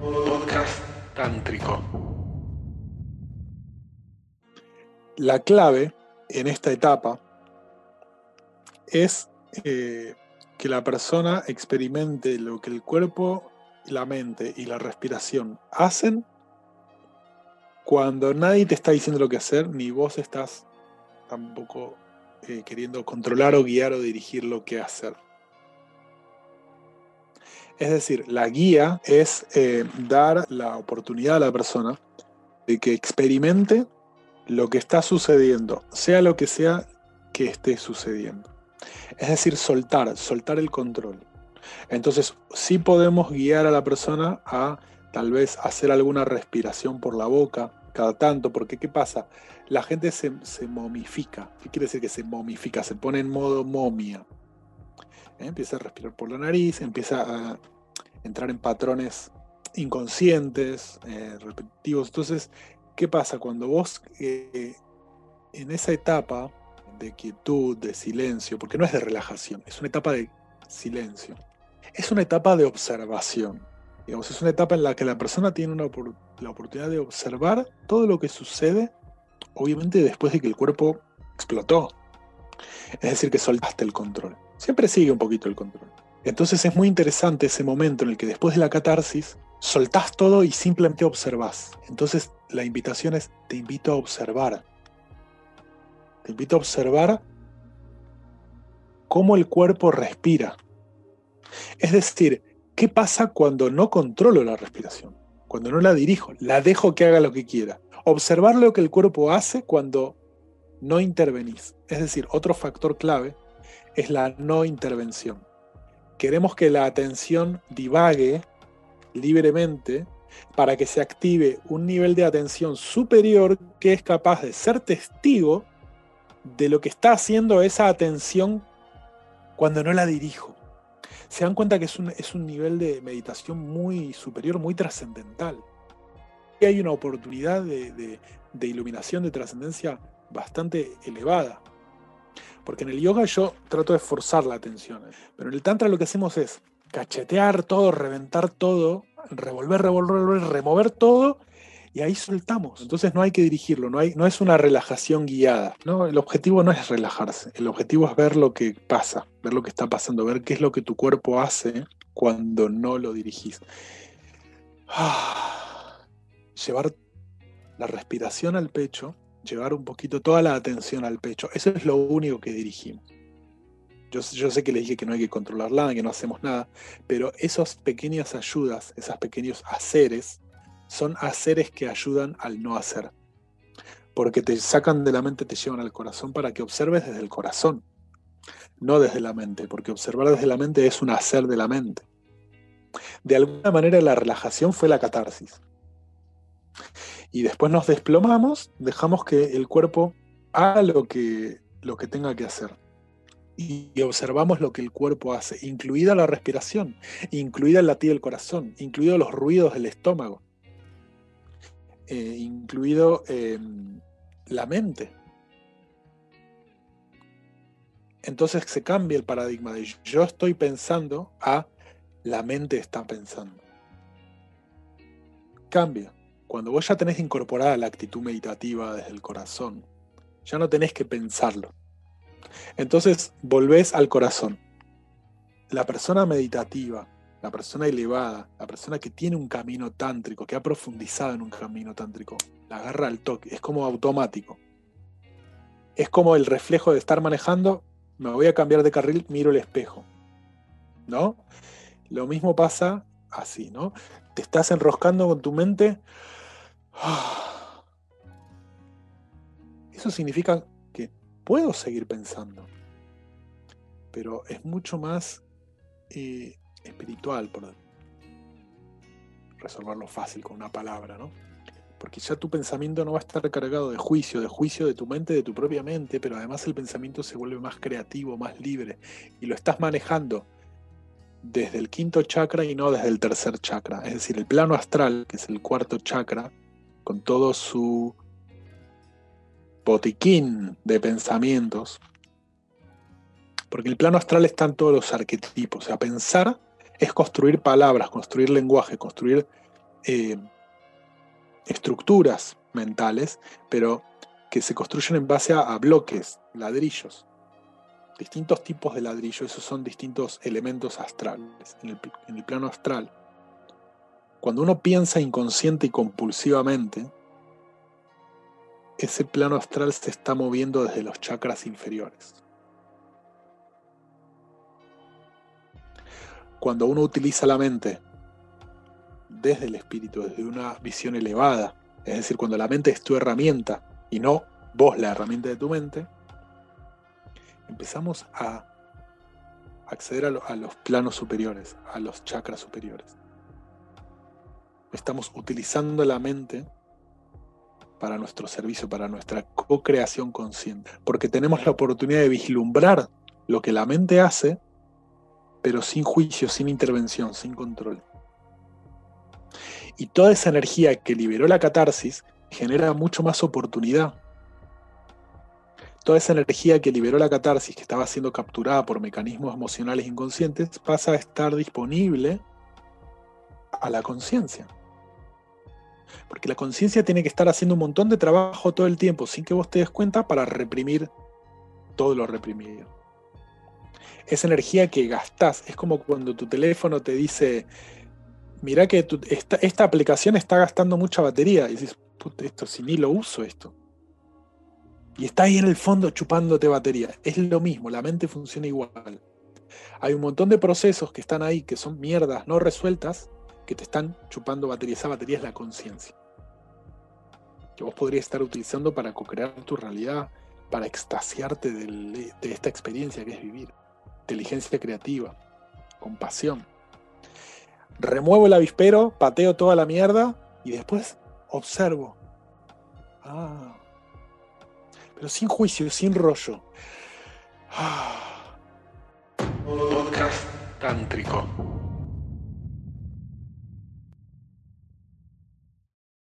Podcast tántrico. La clave en esta etapa es eh, que la persona experimente lo que el cuerpo, la mente y la respiración hacen cuando nadie te está diciendo lo que hacer, ni vos estás tampoco eh, queriendo controlar o guiar o dirigir lo que hacer. Es decir, la guía es eh, dar la oportunidad a la persona de que experimente lo que está sucediendo, sea lo que sea que esté sucediendo. Es decir, soltar, soltar el control. Entonces, sí podemos guiar a la persona a tal vez hacer alguna respiración por la boca cada tanto, porque ¿qué pasa? La gente se, momifica. ¿Qué quiere decir que se momifica? Se pone en modo momia. ¿Eh? Empieza a respirar por la nariz, empieza a entrar en patrones inconscientes, eh, repetitivos. Entonces, ¿qué pasa? Cuando vos eh, en esa etapa de quietud, de silencio, porque no es de relajación, es una etapa de silencio. Es una etapa de observación. Es una etapa en la que la persona tiene la oportunidad de observar todo lo que sucede, obviamente después de que el cuerpo explotó. Es decir, que soltaste el control. Siempre sigue un poquito el control. Entonces es muy interesante ese momento en el que después de la catarsis soltás todo y simplemente observás. Entonces la invitación es, te invito a observar. Te invito a observar cómo el cuerpo respira. Es decir, ¿qué pasa cuando no controlo la respiración? Cuando no la dirijo, la dejo que haga lo que quiera. Observar lo que el cuerpo hace cuando no intervenís. Es decir, otro factor clave es la no intervención. Queremos que la atención divague libremente para que se active un nivel de atención superior que es capaz de ser testigo de lo que está haciendo esa atención cuando no la dirijo. Se dan cuenta que es un, es un nivel de meditación muy superior, muy trascendental. Y hay una oportunidad de, de iluminación, de trascendencia bastante elevada. Porque en el yoga yo trato de forzar la atención. Pero en el tantra lo que hacemos es cachetear todo, reventar todo, revolver, revolver, remover todo y ahí soltamos. Entonces no hay que dirigirlo, no, hay, no es una relajación guiada. ¿no? El objetivo no es relajarse, el objetivo es ver lo que pasa, ver lo que está pasando, ver qué es lo que tu cuerpo hace cuando no lo dirigís. Llevar la respiración al pecho, llevar un poquito toda la atención al pecho, eso es lo único que dirigimos. Yo, yo, sé que le dije que no hay que controlar nada, que no hacemos nada, pero esas pequeñas ayudas, esos pequeños haceres, son haceres que ayudan al no hacer. Porque te sacan de la mente, te llevan al corazón para que observes desde el corazón, no desde la mente, porque observar desde la mente es un hacer de la mente. De alguna manera la relajación fue la catarsis. Y después nos desplomamos, dejamos que el cuerpo haga lo que, lo que tenga que hacer. Y observamos lo que el cuerpo hace, incluida la respiración, incluida el latido del corazón, incluidos los ruidos del estómago. Eh, incluido em, la mente. Entonces se cambia el paradigma de yo estoy pensando a la mente está pensando. Cambia. Cuando vos ya tenés incorporada la actitud meditativa desde el corazón, ya no tenés que pensarlo. Entonces volvés al corazón. La persona meditativa la persona elevada, la persona que tiene un camino tántrico, que ha profundizado en un camino tántrico, la agarra al toque, es como automático. Es como el reflejo de estar manejando, me voy a cambiar de carril, miro el espejo. ¿No? Lo mismo pasa así, ¿no? Te estás enroscando con tu mente. Eso significa que puedo seguir pensando. Pero es mucho más eh, espiritual, por resolverlo fácil con una palabra, ¿no? Porque ya tu pensamiento no va a estar cargado de juicio, de juicio de tu mente, de tu propia mente, pero además el pensamiento se vuelve más creativo, más libre, y lo estás manejando desde el quinto chakra y no desde el tercer chakra. Es decir, el plano astral, que es el cuarto chakra, con todo su botiquín de pensamientos, porque el plano astral están todos los arquetipos, o sea, pensar es construir palabras, construir lenguaje, construir eh, estructuras mentales, pero que se construyen en base a, bloques, ladrillos. Distintos tipos de ladrillos, esos son distintos elementos astrales, en el, en el plano astral. Cuando uno piensa inconsciente y compulsivamente, ese plano astral se está moviendo desde los chakras inferiores. Cuando uno utiliza la mente desde el espíritu, desde una visión elevada, es decir, cuando la mente es tu herramienta y no vos la herramienta de tu mente, empezamos a acceder a, los planos superiores, a los chakras superiores. Estamos utilizando la mente para nuestro servicio, para nuestra co-creación consciente, porque tenemos la oportunidad de vislumbrar lo que la mente hace, pero sin juicio, sin intervención, sin control. Y toda esa energía que liberó la catarsis genera mucho más oportunidad. Toda esa energía que liberó la catarsis, que estaba siendo capturada por mecanismos emocionales inconscientes, pasa a estar disponible a la conciencia. Porque la conciencia tiene que estar haciendo un montón de trabajo todo el tiempo, sin que vos te des cuenta, para reprimir todo lo reprimido. Esa energía que gastás, es como cuando tu teléfono te dice, mira que esta, aplicación está gastando mucha batería. Y dices, esto si ni lo uso esto. Y está ahí en el fondo chupándote batería. Es lo mismo, la mente funciona igual. Hay un montón de procesos que están ahí, que son mierdas no resueltas, que te están chupando batería. Esa batería es la conciencia. Que vos podrías estar utilizando para co-crear tu realidad, para extasiarte de esta experiencia que es vivir. Inteligencia creativa, compasión remuevo el avispero, pateo toda la mierda y después observo. Ah. Pero sin juicio, sin rollo. Ah. Podcast tántrico.